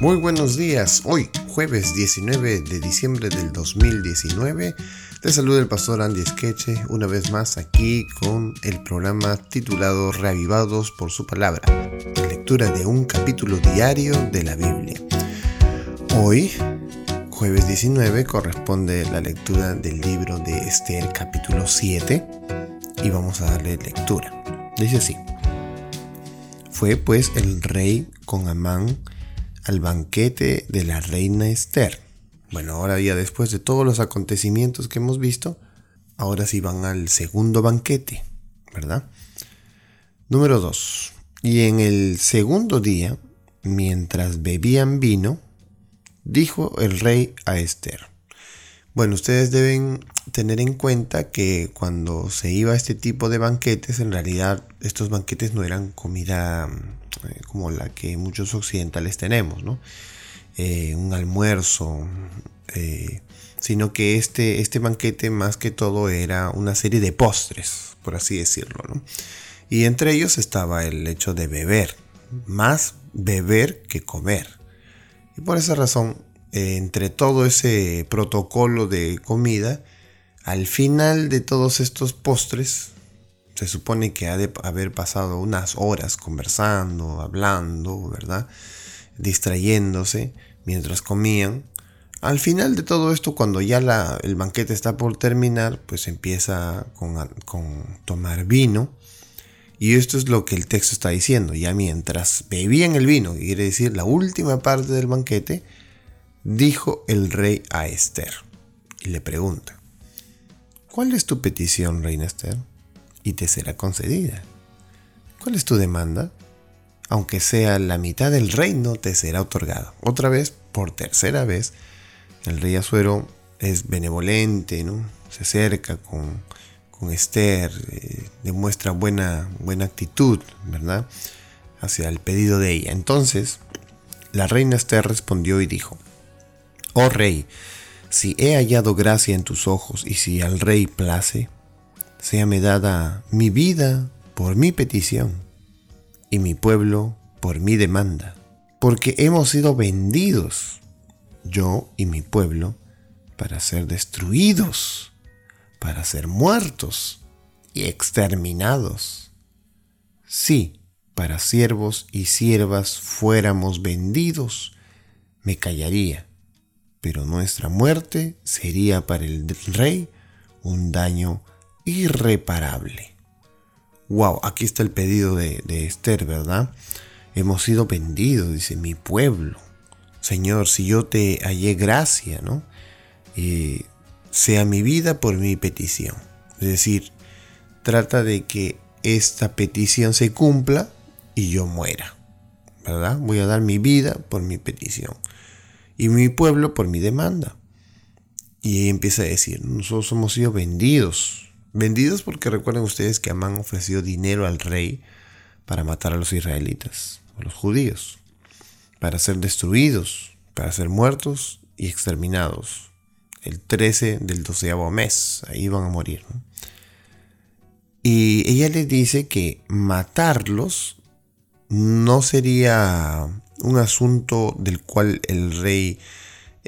Muy buenos días. Hoy, jueves 19 de diciembre del 2019, te saluda el pastor Andy Skeche una vez más aquí con el programa titulado Reavivados por su palabra, lectura de un capítulo diario de la Biblia. Hoy, jueves 19, corresponde la lectura del libro de Esther capítulo 7 y vamos a darle lectura. Dice así. Fue pues el rey con Amán al banquete de la reina Esther. Bueno, ahora ya después de todos los acontecimientos que hemos visto, ahora sí van al segundo banquete, ¿verdad? Número 2. Y en el segundo día, mientras bebían vino, dijo el rey a Esther. Bueno, ustedes deben tener en cuenta que cuando se iba a este tipo de banquetes, en realidad estos banquetes no eran comida eh, como la que muchos occidentales tenemos, ¿no? Eh, un almuerzo, eh, sino que este, este banquete más que todo era una serie de postres, por así decirlo, ¿no? Y entre ellos estaba el hecho de beber, más beber que comer. Y por esa razón, entre todo ese protocolo de comida, al final de todos estos postres, se supone que ha de haber pasado unas horas conversando, hablando, ¿verdad? Distrayéndose mientras comían. Al final de todo esto, cuando ya el banquete está por terminar, pues empieza con, con tomar vino. Y esto es lo que el texto está diciendo. Ya mientras bebían el vino, quiere decir la última parte del banquete, dijo el rey a Esther. Y le pregunta, ¿cuál es tu petición, reina Esther? Y te será concedida. ¿Cuál es tu demanda? Aunque sea la mitad del reino, te será otorgado. Otra vez, por tercera vez, el rey Azuero es benevolente, ¿no? Se acerca con, con Esther, eh, demuestra buena, buena actitud, ¿verdad? Hacia el pedido de ella. Entonces, la reina Esther respondió y dijo, Oh rey, si he hallado gracia en tus ojos y si al rey place, me dada mi vida por mi petición y mi pueblo por mi demanda, porque hemos sido vendidos, yo y mi pueblo, para ser destruidos, para ser muertos y exterminados. Si para siervos y siervas fuéramos vendidos, me callaría, pero nuestra muerte sería para el rey un daño irreparable. Wow, aquí está el pedido de, Esther, ¿verdad? Hemos sido vendidos, dice mi pueblo. Señor, si yo te hallé gracia, ¿no? Eh, sea mi vida por mi petición. Es decir, trata de que esta petición se cumpla y yo muera. ¿Verdad? Voy a dar mi vida por mi petición. Y mi pueblo por mi demanda. Y ella empieza a decir, nosotros hemos sido vendidos Vendidos porque recuerden ustedes que Amán ofreció dinero al rey para matar a los israelitas, a los judíos, para ser destruidos, para ser muertos y exterminados. El 13 del doceavo mes, ahí van a morir. Y ella le dice que matarlos no sería un asunto del cual el rey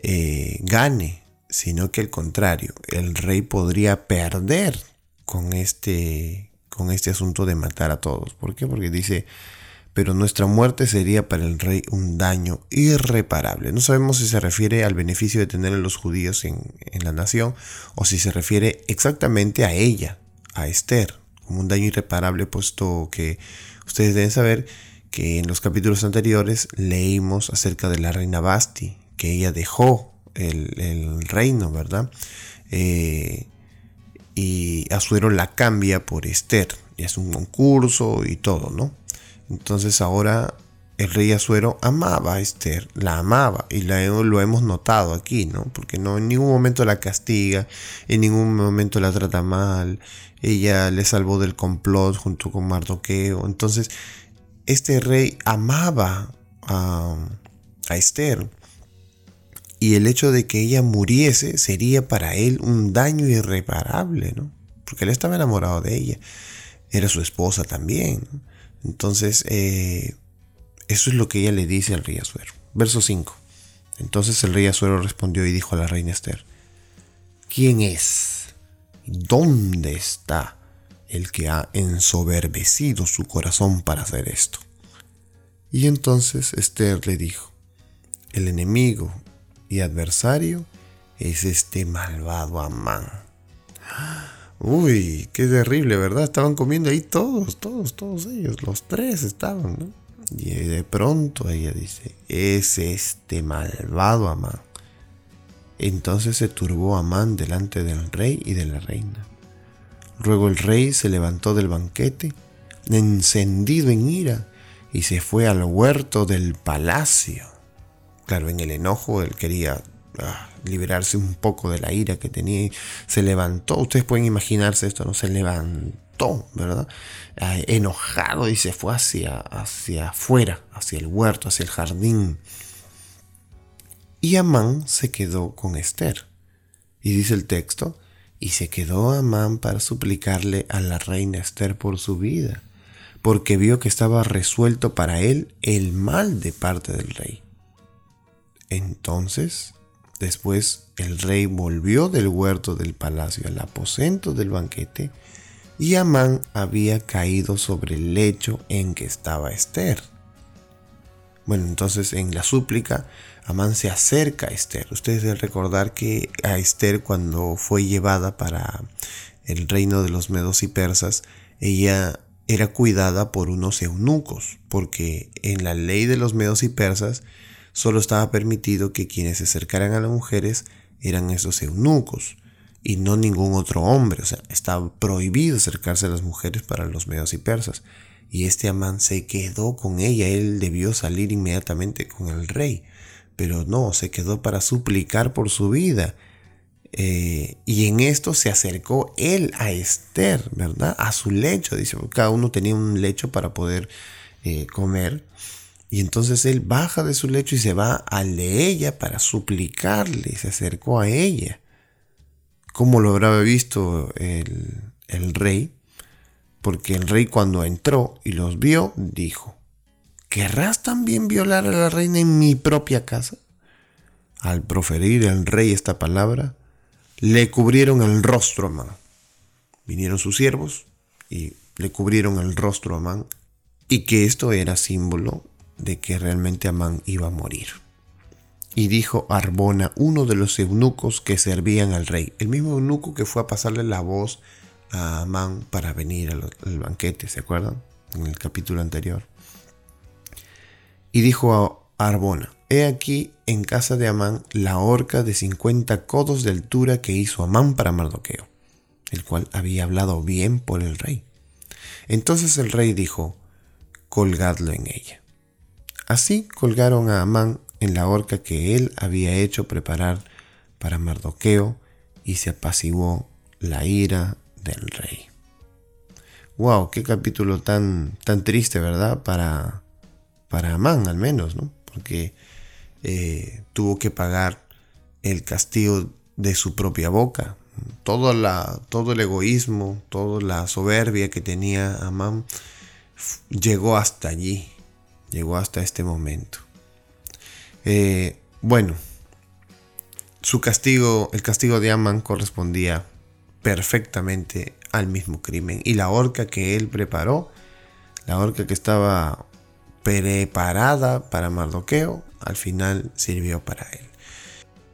eh, gane, sino que al contrario, el rey podría perder con este, con este asunto de matar a todos. ¿Por qué? Porque dice, pero nuestra muerte sería para el rey un daño irreparable. No sabemos si se refiere al beneficio de tener a los judíos en, en la nación o si se refiere exactamente a ella, a Esther, como un daño irreparable, puesto que ustedes deben saber que en los capítulos anteriores leímos acerca de la reina Basti, que ella dejó el, el reino, ¿verdad? Eh, y Azuero la cambia por Esther. Y es un concurso y todo, ¿no? Entonces ahora el rey Azuero amaba a Esther, la amaba y lo hemos notado aquí, ¿no? Porque no en ningún momento la castiga, en ningún momento la trata mal, ella le salvó del complot junto con Mardoqueo. Entonces, este rey amaba a, a Esther y el hecho de que ella muriese sería para él un daño irreparable, ¿no? Porque él estaba enamorado de ella. Era su esposa también. Entonces, eh, eso es lo que ella le dice al rey Azuero. Verso 5. Entonces el rey Azuero respondió y dijo a la reina Esther, ¿quién es? ¿Dónde está el que ha ensoberbecido su corazón para hacer esto? Y entonces Esther le dijo, el enemigo y adversario es este malvado Amán. Uy, qué terrible, ¿verdad? Estaban comiendo ahí todos, todos, todos ellos, los tres estaban, ¿no? Y de pronto ella dice, es este malvado Amán. Entonces se turbó Amán delante del rey y de la reina. Luego el rey se levantó del banquete, encendido en ira, y se fue al huerto del palacio. Claro, en el enojo él quería ah, liberarse un poco de la ira que tenía. Se levantó, ustedes pueden imaginarse esto, ¿no? Se levantó, ¿verdad? Ah, enojado y se fue hacia, hacia afuera, hacia el huerto, hacia el jardín. Y Amán se quedó con Esther. Y dice el texto, y se quedó Amán para suplicarle a la reina Esther por su vida porque vio que estaba resuelto para él el mal de parte del rey. Entonces, después el rey volvió del huerto del palacio al aposento del banquete, y Amán había caído sobre el lecho en que estaba Esther. Bueno, entonces en la súplica, Amán se acerca a Esther. Ustedes deben recordar que a Esther cuando fue llevada para el reino de los medos y persas, ella era cuidada por unos eunucos, porque en la ley de los medos y persas solo estaba permitido que quienes se acercaran a las mujeres eran esos eunucos y no ningún otro hombre, o sea, estaba prohibido acercarse a las mujeres para los medos y persas. Y este Amán se quedó con ella, él debió salir inmediatamente con el rey, pero no, se quedó para suplicar por su vida eh, y en esto se acercó él a Esther, ¿verdad? A su lecho. Dice, cada uno tenía un lecho para poder eh, comer. Y entonces él baja de su lecho y se va al de ella para suplicarle. Se acercó a ella. ¿Cómo lo habrá visto el, el rey? Porque el rey cuando entró y los vio, dijo, ¿querrás también violar a la reina en mi propia casa? Al proferir el rey esta palabra, le cubrieron el rostro a Amán. Vinieron sus siervos y le cubrieron el rostro a Amán y que esto era símbolo de que realmente Amán iba a morir. Y dijo Arbona, uno de los eunucos que servían al rey, el mismo eunuco que fue a pasarle la voz a Amán para venir al, banquete, ¿se acuerdan? En el capítulo anterior. Y dijo a Arbona, He aquí en casa de Amán la horca de 50 codos de altura que hizo Amán para Mardoqueo, el cual había hablado bien por el rey. Entonces el rey dijo, colgadlo en ella. Así colgaron a Amán en la horca que él había hecho preparar para Mardoqueo y se apaciguó la ira del rey. Wow, qué capítulo tan, tan triste, ¿verdad? Para, para Amán al menos, ¿no? Porque eh, tuvo que pagar el castigo de su propia boca. Todo, la, todo el egoísmo, toda la soberbia que tenía Amán llegó hasta allí, llegó hasta este momento. Eh, bueno, su castigo, el castigo de Amán correspondía perfectamente al mismo crimen. Y la horca que él preparó, la horca que estaba preparada para Mardoqueo, al final sirvió para él.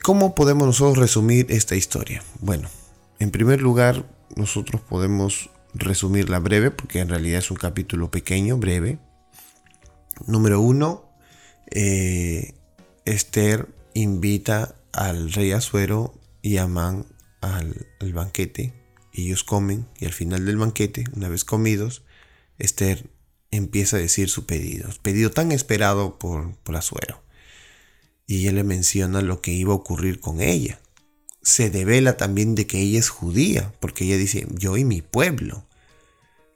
¿Cómo podemos nosotros resumir esta historia? Bueno, en primer lugar, nosotros podemos resumirla breve, porque en realidad es un capítulo pequeño, breve. Número uno, eh, Esther invita al rey Azuero y a Amán al, al banquete. Ellos comen y al final del banquete, una vez comidos, Esther empieza a decir su pedido, pedido tan esperado por, por Azuero. Y ella le menciona lo que iba a ocurrir con ella. Se devela también de que ella es judía, porque ella dice, yo y mi pueblo.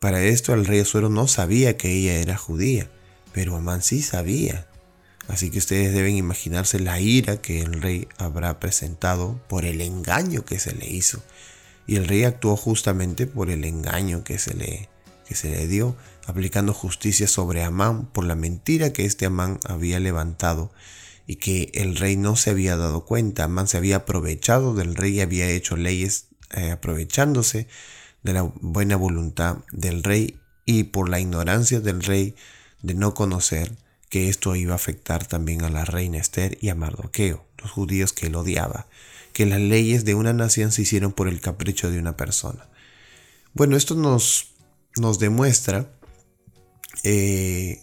Para esto el rey Azuero no sabía que ella era judía, pero Amán sí sabía. Así que ustedes deben imaginarse la ira que el rey habrá presentado por el engaño que se le hizo. Y el rey actuó justamente por el engaño que se le, que se le dio aplicando justicia sobre Amán por la mentira que este Amán había levantado y que el rey no se había dado cuenta, Amán se había aprovechado del rey y había hecho leyes eh, aprovechándose de la buena voluntad del rey y por la ignorancia del rey de no conocer que esto iba a afectar también a la reina Esther y a Mardoqueo, los judíos que él odiaba, que las leyes de una nación se hicieron por el capricho de una persona. Bueno, esto nos, nos demuestra eh,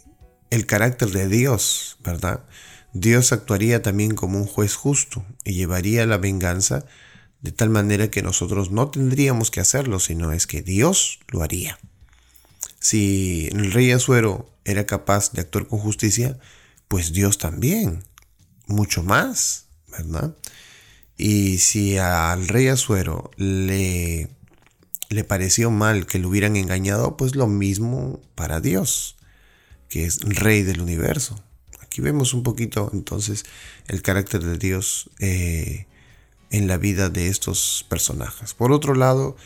el carácter de Dios, ¿verdad? Dios actuaría también como un juez justo y llevaría la venganza de tal manera que nosotros no tendríamos que hacerlo, sino es que Dios lo haría. Si el rey Azuero era capaz de actuar con justicia, pues Dios también, mucho más, ¿verdad? Y si al rey Azuero le, le pareció mal que lo hubieran engañado, pues lo mismo para Dios, que es rey del universo. Aquí vemos un poquito entonces el carácter de Dios eh, en la vida de estos personajes. Por otro lado,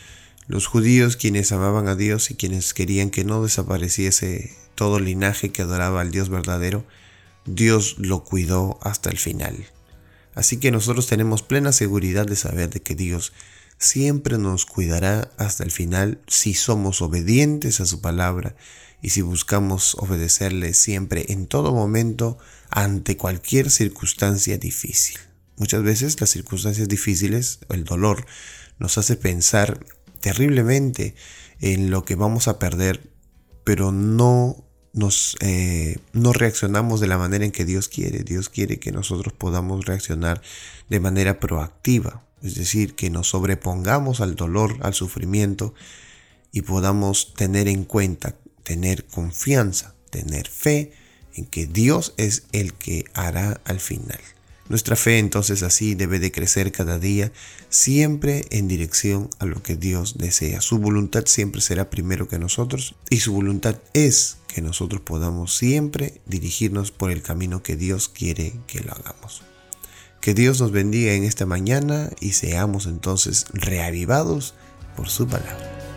los judíos quienes amaban a Dios y quienes querían que no desapareciese todo linaje que adoraba al Dios verdadero, Dios lo cuidó hasta el final. Así que nosotros tenemos plena seguridad de saber de que Dios siempre nos cuidará hasta el final si somos obedientes a su palabra y si buscamos obedecerle siempre en todo momento ante cualquier circunstancia difícil. Muchas veces las circunstancias difíciles, el dolor, nos hace pensar terriblemente en lo que vamos a perder, pero no nos eh, no reaccionamos de la manera en que Dios quiere. Dios quiere que nosotros podamos reaccionar de manera proactiva, es decir, que nos sobrepongamos al dolor, al sufrimiento y podamos tener en cuenta tener confianza, tener fe en que Dios es el que hará al final. Nuestra fe entonces así debe de crecer cada día, siempre en dirección a lo que Dios desea. Su voluntad siempre será primero que nosotros y su voluntad es que nosotros podamos siempre dirigirnos por el camino que Dios quiere que lo hagamos. Que Dios nos bendiga en esta mañana y seamos entonces reavivados por su palabra.